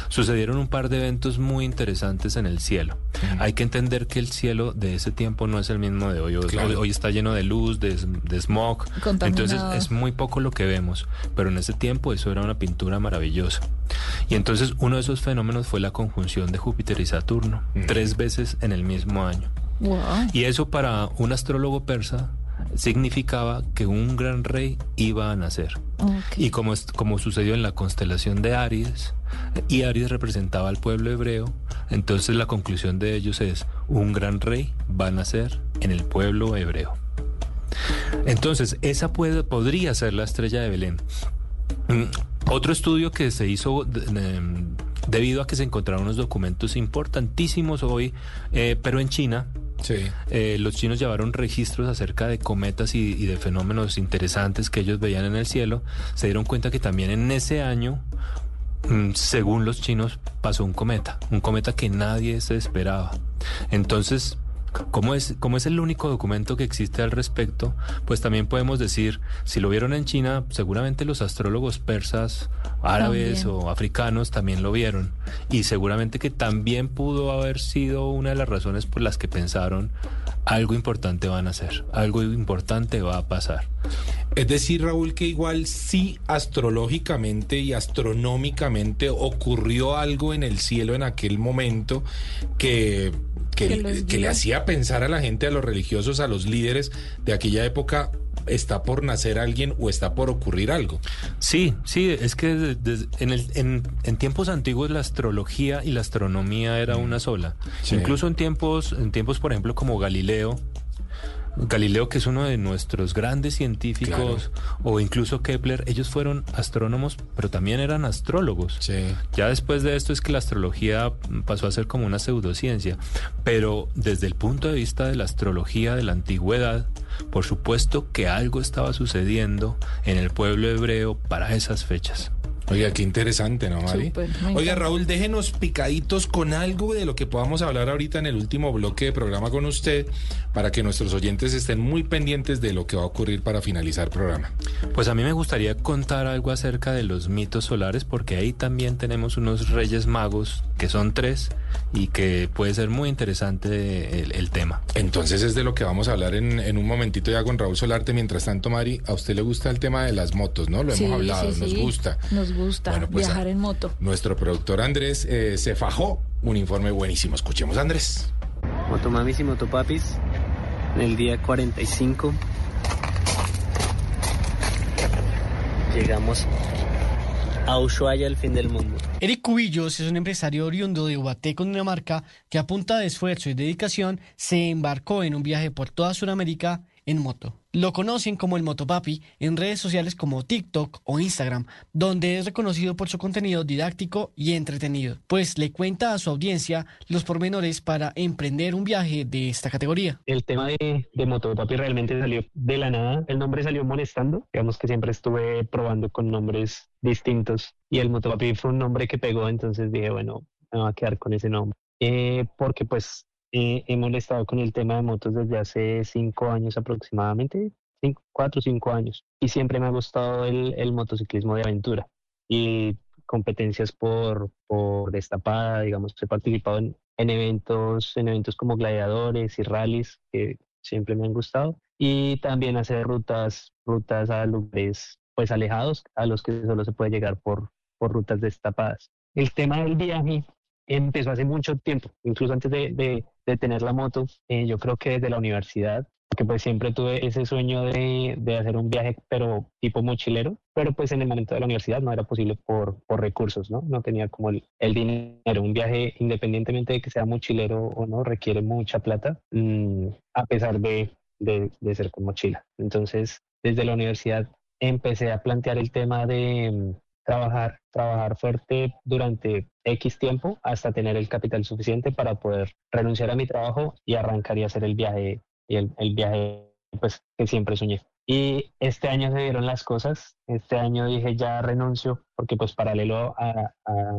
sucedieron un par de eventos muy interesantes en el cielo. Hay que entender que el cielo de ese tiempo no es el mismo de hoy. Hoy, Claro. hoy está lleno de luz, de, de smog. Entonces es muy poco lo que vemos, pero en ese tiempo eso era una pintura maravillosa. Y entonces uno de esos fenómenos fue la conjunción de Júpiter y Saturno, tres veces en el mismo año. Wow. Y eso para un astrólogo persa significaba que un gran rey iba a nacer. Y como, como sucedió en la constelación de Aries, y Aries representaba al pueblo hebreo, entonces la conclusión de ellos es, un gran rey va a nacer en el pueblo hebreo. Entonces, esa puede, podría ser la estrella de Belén. Mm, Otro estudio que se hizo de- de- debido a que se encontraron unos documentos importantísimos hoy, eh, pero en China, eh, los chinos llevaron registros acerca de cometas y, de fenómenos interesantes que ellos veían en el cielo. Se dieron cuenta que también en ese año, mm, según los chinos, pasó un cometa, un cometa que nadie se esperaba. Entonces, como es, como es el único documento que existe al respecto, pues también podemos decir, si lo vieron en China, seguramente los astrólogos persas, árabes También. o africanos también lo vieron. Y seguramente que también pudo haber sido una de las razones por las que pensaron algo importante van a hacer, algo importante va a pasar. Es decir, Raúl, que igual sí astrológicamente y astronómicamente ocurrió algo en el cielo en aquel momento que, que, Que los que le hacía pensar a la gente, a los religiosos, a los líderes de aquella época, está por nacer alguien o está por ocurrir algo. Sí, sí, es que en, el- en- en tiempos antiguos la astrología y la astronomía era una sola. Sí. Incluso en tiempos, en tiempos, por ejemplo, como Galileo, Galileo, que es uno de nuestros grandes científicos, o incluso Kepler, ellos fueron astrónomos, pero también eran astrólogos. Ya después de esto es que la astrología pasó a ser como una pseudociencia, pero desde el punto de vista de la astrología de la antigüedad, por supuesto que algo estaba sucediendo en el pueblo hebreo para esas fechas. Oiga, qué interesante, ¿no, Mari? Oiga. Raúl, déjenos picaditos con algo de lo que podamos hablar ahorita en el último bloque de programa con usted, para que nuestros oyentes estén muy pendientes de lo que va a ocurrir para finalizar el programa. Pues a mí me gustaría contar algo acerca de los mitos solares, porque ahí también tenemos unos reyes magos, que son tres, y que puede ser muy interesante el, el tema. Entonces es de lo que vamos a hablar en, en un momentito ya con Raúl Solarte. Mientras tanto, Mari, a usted le gusta el tema de las motos, ¿no? Lo Sí, hemos hablado, sí, nos sí. gusta. Nos gusta Bueno, pues, viajar a- en moto. Nuestro productor Andrés eh, se fajó un informe buenísimo. Escuchemos, Andrés. Motomamis y motopapis, en el día 45 llegamos a Ushuaia, el fin del mundo. Eric Cubillos es un empresario oriundo de Ubaté, Cundinamarca, que a punta de esfuerzo y dedicación se embarcó en un viaje por toda Sudamérica en moto. Lo conocen como el Motopapi en redes sociales como TikTok o Instagram, donde es reconocido por su contenido didáctico y entretenido, pues le cuenta a su audiencia los pormenores para emprender un viaje de esta categoría. El tema de, Motopapi realmente salió de la nada. El nombre salió molestando. Digamos que siempre estuve probando con nombres distintos y el Motopapi fue un nombre que pegó, entonces dije, bueno, me voy a quedar con ese nombre. Eh, porque pues eh, he molestado con el tema de motos desde hace cinco años aproximadamente, cinco, cuatro o cinco años. Y siempre me ha gustado el, el motociclismo de aventura y competencias por, por destapada, digamos, he participado en, en eventos, en eventos como gladiadores y rallies que siempre me han gustado. Y también hacer rutas, rutas a lugares pues alejados, a los que solo se puede llegar por, por rutas destapadas. El tema del viaje empezó hace mucho tiempo, incluso antes de, de, tener la moto, eh, yo creo que desde la universidad, porque pues siempre tuve ese sueño de, de, hacer un viaje, pero tipo mochilero, pero pues en el momento de la universidad no era posible por, por recursos, ¿no? No tenía como el, el dinero. Un viaje, independientemente de que sea mochilero o no, requiere mucha plata, mmm, a pesar de, de, de ser con mochila. Entonces, desde la universidad empecé a plantear el tema de trabajar, trabajar fuerte durante X tiempo hasta tener el capital suficiente para poder renunciar a mi trabajo y arrancar y hacer el viaje, y el, el viaje pues, que siempre soñé. Y este año se dieron las cosas. Este año dije ya renuncio porque pues paralelo a, a,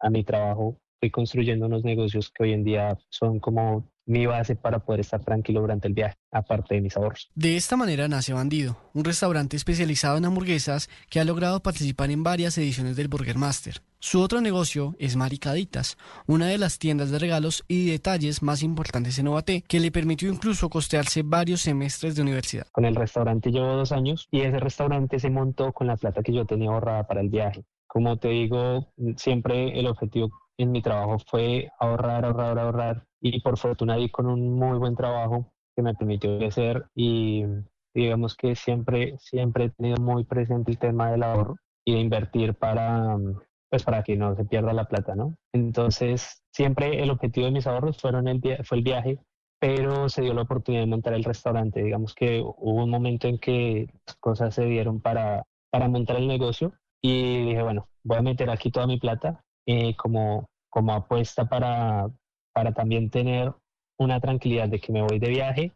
a mi trabajo fui construyendo unos negocios que hoy en día son como mi base para poder estar tranquilo durante el viaje, aparte de mis ahorros. De esta manera nace Bandido, un restaurante especializado en hamburguesas que ha logrado participar en varias ediciones del Burger Master. Su otro negocio es Maricaditas, una de las tiendas de regalos y detalles más importantes en Ovaté, que le permitió incluso costearse varios semestres de universidad. Con el restaurante llevo dos años y ese restaurante se montó con la plata que yo tenía ahorrada para el viaje. Como te digo, siempre el objetivo en mi trabajo fue ahorrar, ahorrar, ahorrar y por fortuna di con un muy buen trabajo que me permitió crecer y digamos que siempre, siempre he tenido muy presente el tema del ahorro y de invertir para, pues para que no se pierda la plata, ¿no? Entonces, siempre el objetivo de mis ahorros fueron el fue el viaje, pero se dio la oportunidad de montar el restaurante. Digamos que hubo un momento en que las cosas se dieron para, para montar el negocio y dije, bueno, voy a meter aquí toda mi plata eh, como, como apuesta para, para también tener una tranquilidad de que me voy de viaje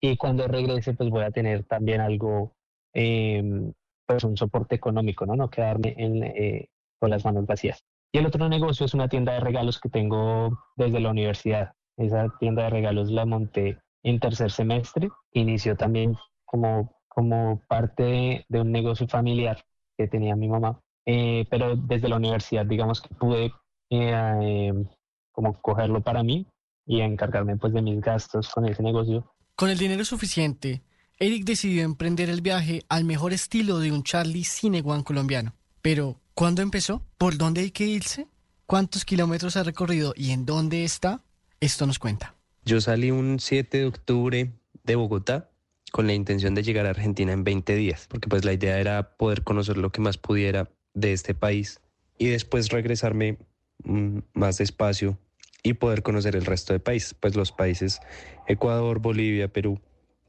y cuando regrese pues voy a tener también algo, em, pues un soporte económico, ¿no? No quedarme en, eh, con las manos vacías. Y el otro negocio es una tienda de regalos que tengo desde la universidad. Esa tienda de regalos la monté en tercer semestre. Inició también como, como parte de, un negocio familiar que tenía mi mamá. Eh, pero desde la universidad, digamos que pude eh, em, como cogerlo para mí y encargarme pues de mis gastos con ese negocio. Con el dinero suficiente, Eric decidió emprender el viaje al mejor estilo de un Charlie Cineguan colombiano. Pero, ¿cuándo empezó? ¿Por dónde hay que irse? ¿Cuántos kilómetros ha recorrido y en dónde está? Esto nos cuenta. Yo salí un 7 de octubre de Bogotá con la intención de llegar a Argentina en 20 días, porque pues la idea era poder conocer lo que más pudiera de este país y después regresarme más despacio y poder conocer el resto de países, pues los países Ecuador, Bolivia, Perú,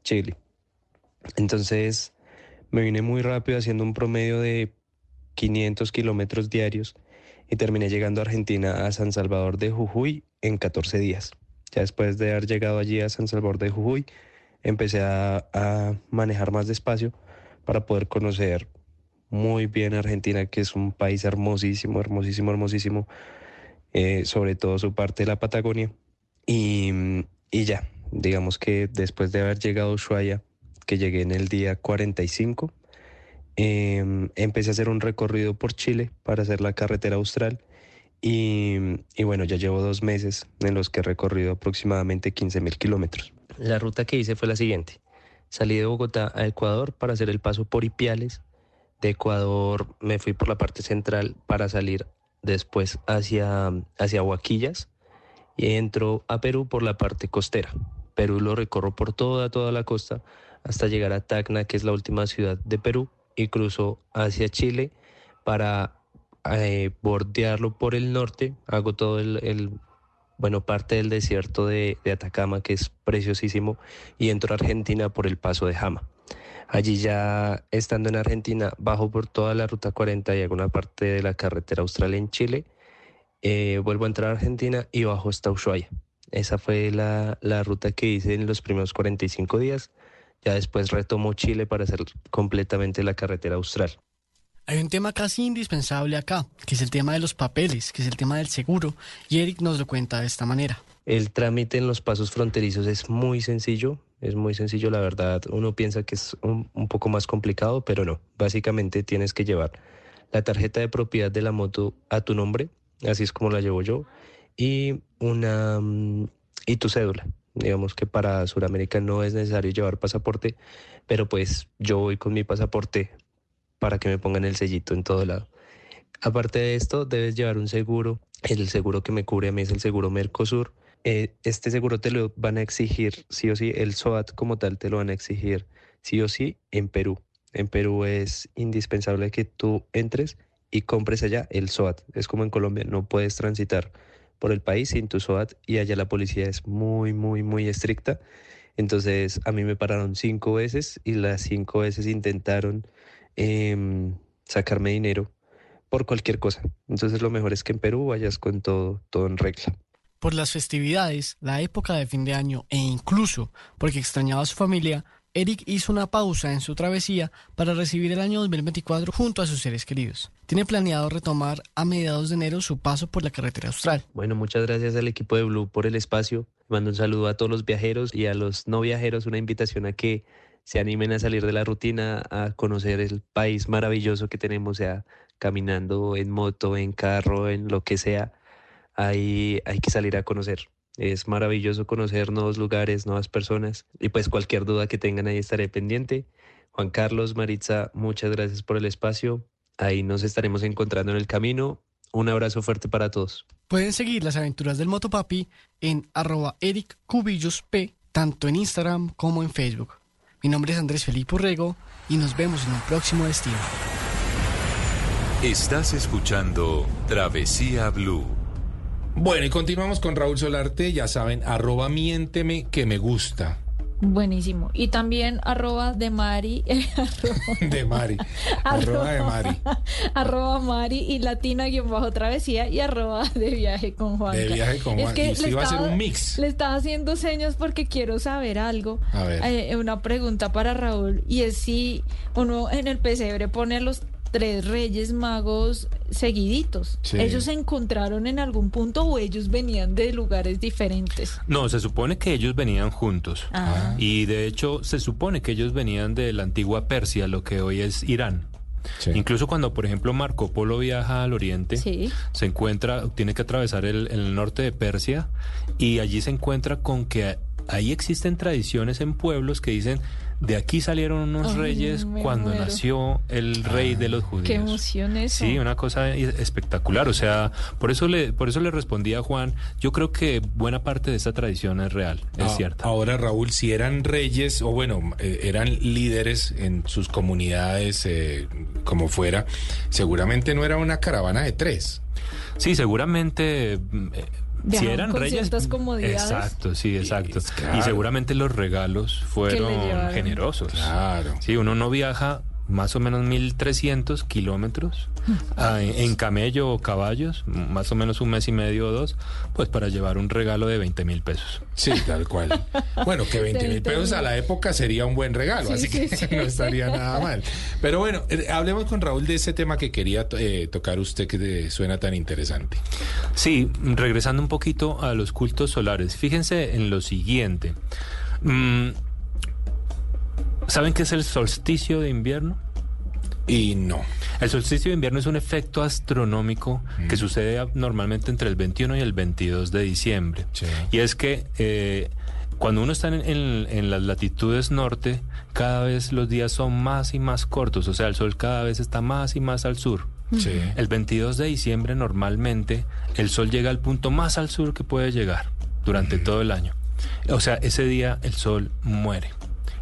Chile. Entonces me vine muy rápido haciendo un promedio de 500 kilómetros diarios y terminé llegando a Argentina, a San Salvador de Jujuy, en 14 días. Ya después de haber llegado allí a San Salvador de Jujuy, empecé a, a manejar más despacio para poder conocer muy bien Argentina, que es un país hermosísimo, hermosísimo, hermosísimo eh, sobre todo su parte de la Patagonia. Y, y, ya, digamos que después de haber llegado a Ushuaia, que llegué en el día 45, em, empecé a hacer un recorrido por Chile para hacer la carretera austral. Y, y bueno, ya llevo dos meses en los que he recorrido aproximadamente 15 mil kilómetros. La ruta que hice fue la siguiente. Salí de Bogotá a Ecuador para hacer el paso por Ipiales. De Ecuador me fui por la parte central para salir después hacia, hacia Huaquillas y entro a Perú por la parte costera. Perú lo recorro por toda, toda la costa hasta llegar a Tacna, que es la última ciudad de Perú, y cruzo hacia Chile para eh, bordearlo por el norte. Hago todo el, bueno, parte del desierto de, de, Atacama, que es preciosísimo, y entro a Argentina por el paso de Jama. Allí ya estando en Argentina, bajo por toda la ruta 40 y alguna parte de la carretera austral en Chile. Eh, vuelvo a entrar a Argentina y bajo hasta Ushuaia. Esa fue la, la ruta que hice en los primeros 45 días. Ya después retomo Chile para hacer completamente la carretera austral. Hay un tema casi indispensable acá, que es el tema de los papeles, que es el tema del seguro, y Eric nos lo cuenta de esta manera. El trámite en los pasos fronterizos es muy sencillo, es muy sencillo, la verdad. Uno piensa que es un, poco más complicado, pero no. Básicamente tienes que llevar la tarjeta de propiedad de la moto a tu nombre, así es como la llevo yo, y una mm, y tu cédula. Digamos que para Sudamérica no es necesario llevar pasaporte, pero pues yo voy con mi pasaporte para que me pongan el sellito en todo lado. Aparte de esto, debes llevar un seguro. El seguro que me cubre a mí es el seguro Mercosur eh, este seguro te lo van a exigir sí o sí, el SOAT como tal te lo van a exigir sí o sí en Perú. En Perú es indispensable que tú entres y compres allá el SOAT. Es como en Colombia, no puedes transitar por el país sin tu SOAT y allá la policía es muy, muy, muy estricta. Entonces a mí me pararon cinco veces y las cinco veces intentaron em, sacarme dinero por cualquier cosa. Entonces lo mejor es que en Perú vayas con todo, todo en regla por las festividades, la época de fin de año e incluso porque extrañaba a su familia, Eric hizo una pausa en su travesía para recibir el año 2024 junto a sus seres queridos. Tiene planeado retomar a mediados de enero su paso por la carretera austral. Bueno, muchas gracias al equipo de Blue por el espacio. Mando un saludo a todos los viajeros y a los no viajeros, una invitación a que se animen a salir de la rutina, a conocer el país maravilloso que tenemos, sea caminando en moto, en carro, en lo que sea. Ahí hay que salir a conocer. Es maravilloso conocer nuevos lugares, nuevas personas. Y pues cualquier duda que tengan ahí estaré pendiente. Juan Carlos, Maritza, muchas gracias por el espacio. Ahí nos estaremos encontrando en el camino. Un abrazo fuerte para todos. Pueden seguir las aventuras del Motopapi en arroba Eric Cubillos P, tanto en Instagram como en Facebook. Mi nombre es Andrés Felipe Urrego y nos vemos en un próximo destino. Estás escuchando Travesía Blue. Bueno, y continuamos con Raúl Solarte, ya saben, arroba miénteme que me gusta. Buenísimo. Y también arroba de Mari. eh, arroba- De Mari. arroba de Mari. arroba Mari y latina guion bajo travesía y arroba de viaje con Juan. De viaje con Juan. Y sí le a ser estaba- un mix. Le estaba haciendo señas porque quiero saber algo. A ver. Eh, una pregunta para Raúl y es si uno en el pesebre pone a los tres reyes magos seguiditos. Sí. ¿Ellos se encontraron en algún punto o ellos venían de lugares diferentes? No, se supone que ellos venían juntos. Ah. Y de hecho se supone que ellos venían de la antigua Persia, lo que hoy es Irán. Incluso cuando, por ejemplo, Marco Polo viaja al oriente, Sí. se encuentra, tiene que atravesar el, el norte de Persia y allí se encuentra con que ahí existen tradiciones en pueblos que dicen de aquí salieron unos Ay, reyes cuando muero. nació el rey de los judíos. Qué emoción eso. Sí, una cosa espectacular. O sea, por eso le, por eso le respondí a Juan. Yo creo que buena parte de esta tradición es real, es Ah, cierta. Ahora, Raúl, si eran reyes o bueno, eh, eran líderes en sus comunidades, eh, como fuera, seguramente no era una caravana de tres. Sí, seguramente. Si eran con reyes. ciertas comodidades. Exacto, sí, exacto. claro. Y seguramente los regalos fueron generosos. Claro. Sí, uno no viaja más o menos 1300 kilómetros ah, en, camello o caballos, más o menos un mes y medio o dos, pues para llevar un regalo de 20 mil pesos. Sí, tal cual. Bueno, que 20 mil pesos a la época sería un buen regalo, Sí, así sí, que sí. no estaría nada mal. Pero bueno, eh, hablemos con Raúl de ese tema que quería eh, tocar usted que suena tan interesante. Sí, regresando un poquito a los cultos solares, fíjense en lo siguiente. Mm, ¿Saben qué es el solsticio de invierno? Y no. El solsticio de invierno es un efecto astronómico que sucede a- normalmente entre el 21 y el 22 de diciembre. Y es que eh, cuando uno está en, en- en las latitudes norte, cada vez los días son más y más cortos, o sea, el sol cada vez está más y más al sur. Sí. El 22 de diciembre normalmente el sol llega al punto más al sur que puede llegar durante todo el año. O sea, ese día el sol muere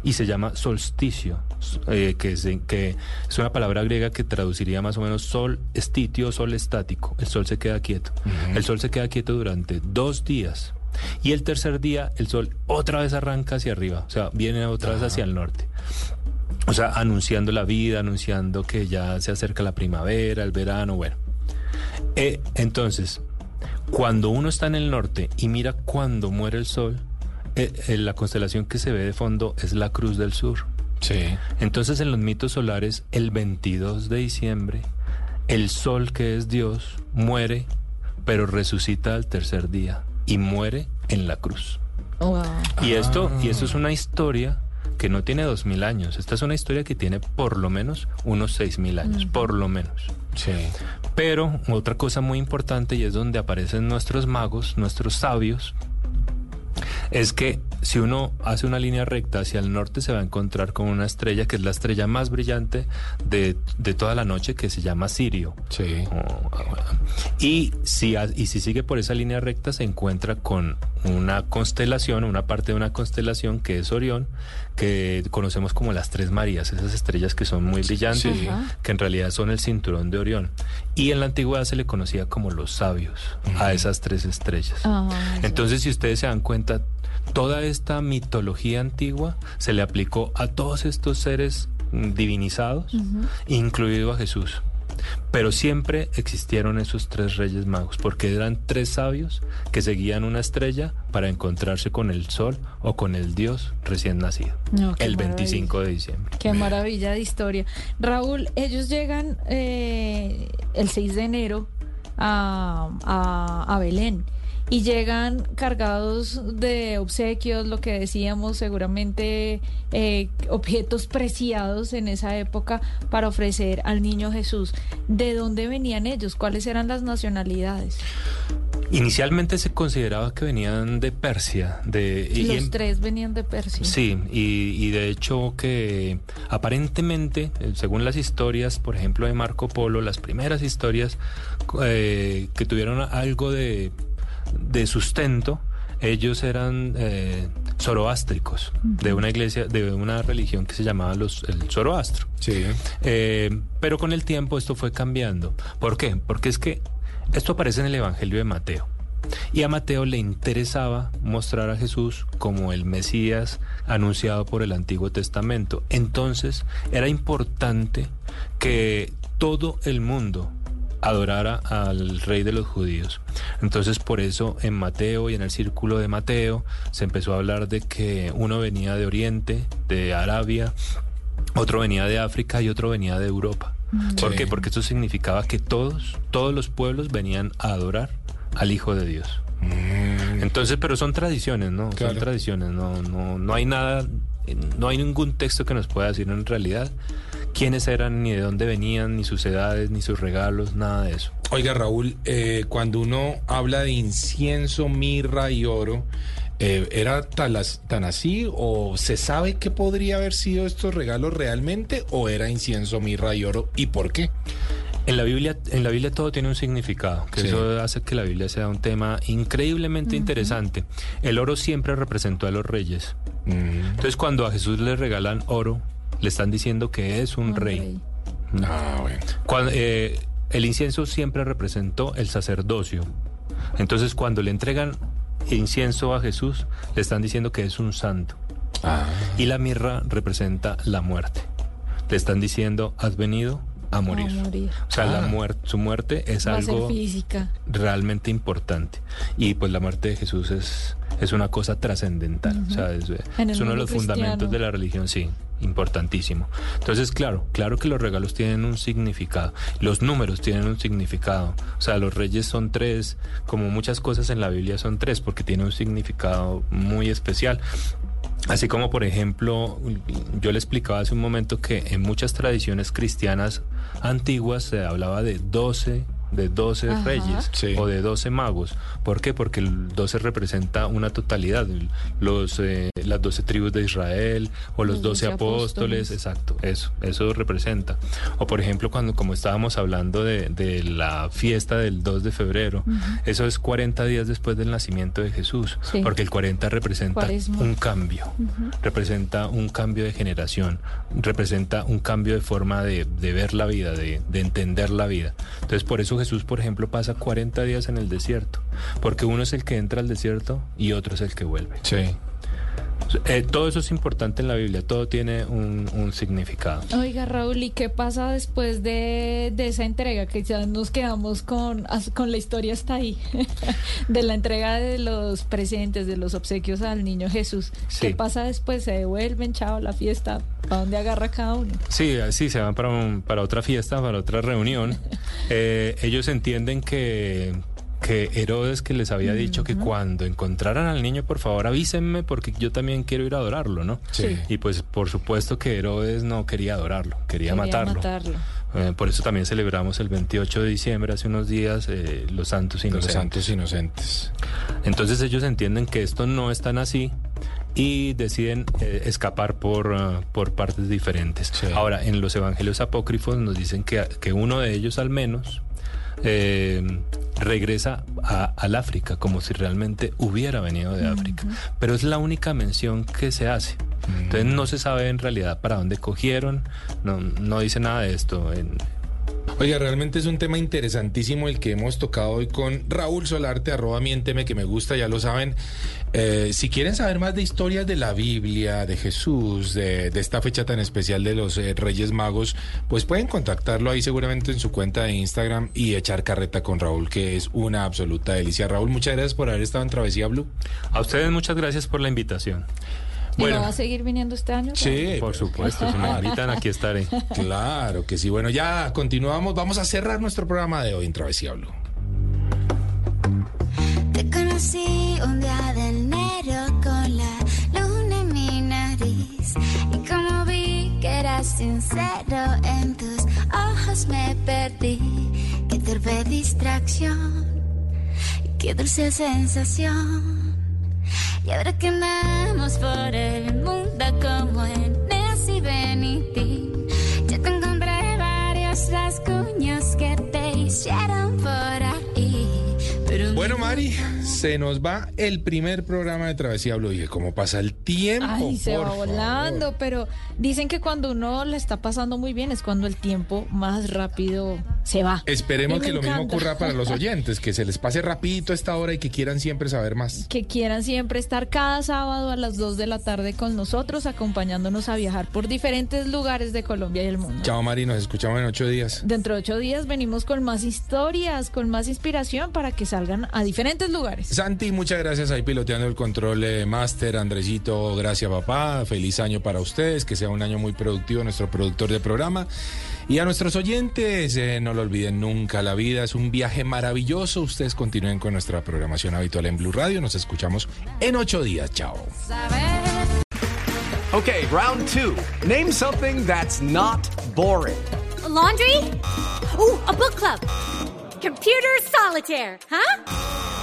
y se llama solsticio, eh, que, es, que es una palabra griega que traduciría más o menos sol estitio, sol estático. El sol se queda quieto. El sol se queda quieto durante dos días. Y el tercer día el sol otra vez arranca hacia arriba, o sea, viene otra vez hacia el norte. O sea, anunciando la vida, anunciando que ya se acerca la primavera, el verano, bueno. Eh, entonces, cuando uno está en el norte y mira cuando muere el sol, eh, eh, la constelación que se ve de fondo es la Cruz del Sur. Sí. Entonces, en los mitos solares, el 22 de diciembre, el sol que es Dios muere, pero resucita al tercer día y muere en la cruz. Wow. Y esto, y esto es una historia que no tiene dos mil años. Esta es una historia que tiene por lo menos unos seis mil años, por lo menos. Sí. Pero otra cosa muy importante y es donde aparecen nuestros magos, nuestros sabios, es que si uno hace una línea recta hacia el norte se va a encontrar con una estrella que es la estrella más brillante de, de toda la noche que se llama Sirio. Sí. Y si, y si sigue por esa línea recta se encuentra con una constelación, una parte de una constelación que es Orión, que conocemos como las Tres Marías, esas estrellas que son muy brillantes, Sí. Que en realidad son el cinturón de Orión. Y en la antigüedad se le conocía como los sabios a esas tres estrellas. Ah, Entonces, si ustedes se dan cuenta, toda esta mitología antigua se le aplicó a todos estos seres divinizados, incluido a Jesús. Pero siempre existieron esos tres reyes magos, porque eran tres sabios que seguían una estrella para encontrarse con el sol o con el Dios recién nacido, No, el maravilla. 25 de diciembre. Qué maravilla de historia. Raúl, ellos llegan eh, el 6 de enero a, a- a Belén y llegan cargados de obsequios, lo que decíamos, seguramente eh, objetos preciados en esa época para ofrecer al niño Jesús. ¿De dónde venían ellos? ¿Cuáles eran las nacionalidades? Inicialmente se consideraba que venían de Persia, de y- Los en- tres venían de Persia. Sí, y, y de hecho que aparentemente, eh, según las historias, por ejemplo, de Marco Polo, las primeras historias eh, que tuvieron algo de, de sustento, ellos eran eh, zoroástricos, de una iglesia, de una religión que se llamaba los, el zoroastro. Sí. Eh, pero con el tiempo esto fue cambiando. ¿Por qué? Porque es que esto aparece en el Evangelio de Mateo. Y a Mateo le interesaba mostrar a Jesús como el Mesías anunciado por el Antiguo Testamento. Entonces era importante que todo el mundo adorara al rey de los judíos. Entonces por eso en Mateo y en el círculo de Mateo se empezó a hablar de que uno venía de Oriente, de Arabia, otro venía de África y otro venía de Europa. ¿Por Sí. qué? Porque esto significaba que todos, todos los pueblos venían a adorar al Hijo de Dios. Entonces, pero son tradiciones, ¿no? Claro. Son tradiciones, no, no, no hay nada, no hay ningún texto que nos pueda decir en realidad quiénes eran, ni de dónde venían, ni sus edades, ni sus regalos, nada de eso. Oiga, Raúl, eh, cuando uno habla de incienso, mirra y oro, eh, ¿era tan, tan así? ¿O se sabe qué podría haber sido estos regalos realmente? ¿O era incienso, mirra y oro? ¿Y por qué? En la Biblia, en la Biblia todo tiene un significado, que Sí. eso hace que la Biblia sea un tema increíblemente interesante. El oro siempre representó a los reyes. Entonces, cuando a Jesús le regalan oro, le están diciendo que es un, Un rey. rey. Ah, bueno. Cuando, eh, el incienso siempre representó el sacerdocio. Entonces, cuando le entregan incienso a Jesús, le están diciendo que es un santo. Ah. Y la mirra representa la muerte. Le están diciendo, has venido a morir. A morir. O sea, la Ah. su muerte es Va algo física. realmente importante. Y pues la muerte de Jesús es, es una cosa trascendental. O sea, es, uno de los fundamentos de la religión, sí, importantísimo. Entonces, claro, claro que los regalos tienen un significado. Los números tienen un significado. O sea, los reyes son tres, como muchas cosas en la Biblia son tres, porque tiene un significado muy especial. Así como, por ejemplo, yo le explicaba hace un momento que en muchas tradiciones cristianas antiguas se hablaba de 12 de 12 Ajá. reyes Sí. o de 12 magos. ¿Por qué? Porque el 12 representa una totalidad. Los, eh, las 12 tribus de Israel o los, Los 12 12 apóstoles, apóstoles. exacto, eso, eso representa. O por ejemplo, cuando como estábamos hablando de, de la fiesta del 2 de febrero, eso es 40 días después del nacimiento de Jesús, Sí. porque el 40 representa Cuaresma. un cambio, representa un cambio de generación, representa un cambio de forma de, de ver la vida, de, de entender la vida. Entonces, por eso Jesús, por ejemplo, pasa 40 días en el desierto, porque uno es el que entra al desierto y otro es el que vuelve. Sí. Eh, todo eso es importante en la Biblia, todo tiene un, un significado. Oiga, Raúl, ¿y qué pasa después de, de esa entrega? Que ya nos quedamos con, con la historia hasta ahí, de la entrega de los presentes, de los obsequios al niño Jesús. Sí. ¿Qué pasa después? ¿Se devuelven, chao, la fiesta? ¿A dónde agarra cada uno? Sí, sí, se van para, un- para otra fiesta, para otra reunión. Eh, ellos entienden que, que Herodes que les había dicho que cuando encontraran al niño, por favor avísenme porque yo también quiero ir a adorarlo, ¿no? Sí. Y pues por supuesto que Herodes no quería adorarlo, quería, Quería matarlo. matarlo. Eh, por eso también celebramos el 28 de diciembre, hace unos días, eh, los santos Los inocentes. santos inocentes. Entonces ellos entienden que esto no es tan así y deciden eh, escapar por, ah, por partes diferentes. Sí. Ahora, en los evangelios apócrifos nos dicen que, que uno de ellos al menos eh, regresa a- al África, como si realmente hubiera venido de África. Pero es la única mención que se hace. Entonces no se sabe en realidad para dónde cogieron, no, no dice nada de esto. En- Oiga, realmente es un tema interesantísimo el que hemos tocado hoy con Raúl Solarte, arroba miénteme, que me gusta, ya lo saben. Eh, si quieren saber más de historias de la Biblia, de Jesús, de, de esta fecha tan especial de los eh, Reyes Magos, pues pueden contactarlo ahí seguramente en su cuenta de Instagram y echar carreta con Raúl, que es una absoluta delicia. Raúl, muchas gracias por haber estado en Travesía Blue. A ustedes muchas gracias por la invitación. ¿Y no va a seguir viniendo este año? Sí, Por supuesto, si me invitan aquí estaré. Claro que sí. Bueno, ya continuamos. Vamos a cerrar nuestro programa de hoy en Travesía Blue. Te conocí sincero, en tus ojos me perdí. Qué torpe distracción, qué dulce sensación. Y ahora que andamos por el mundo como en Nancy Benitín, yo te encontré varios rasguños que te hicieron por ahí. Pero Bueno, Mari, se nos va el primer programa de Travesía Blue. Dije, ¿cómo pasa el tiempo? Ay, se va favor? volando, pero dicen que cuando uno le está pasando muy bien es cuando el tiempo más rápido se va. Esperemos que lo mismo ocurra para los oyentes, que se les pase rapidito esta hora y que quieran siempre saber más. Que quieran siempre estar cada sábado a las 2 de la tarde con nosotros, acompañándonos a viajar por diferentes lugares de Colombia y el mundo. Chao, Mari, nos escuchamos en ocho días. Dentro de ocho días venimos con más historias, con más inspiración para que salgan a diferentes lugares. Santi, muchas gracias ahí piloteando el control eh, máster. Andresito, gracias papá. Feliz año para ustedes, que sea un año muy productivo, nuestro productor de programa. Y a nuestros oyentes, eh, no lo olviden nunca, la vida es un viaje maravilloso. Ustedes continúen con nuestra programación habitual en Blue Radio. Nos escuchamos en ocho días. Chao. Okay, round two. Name something that's not boring. laundry? Ooh, a book club. Computer solitaire, huh?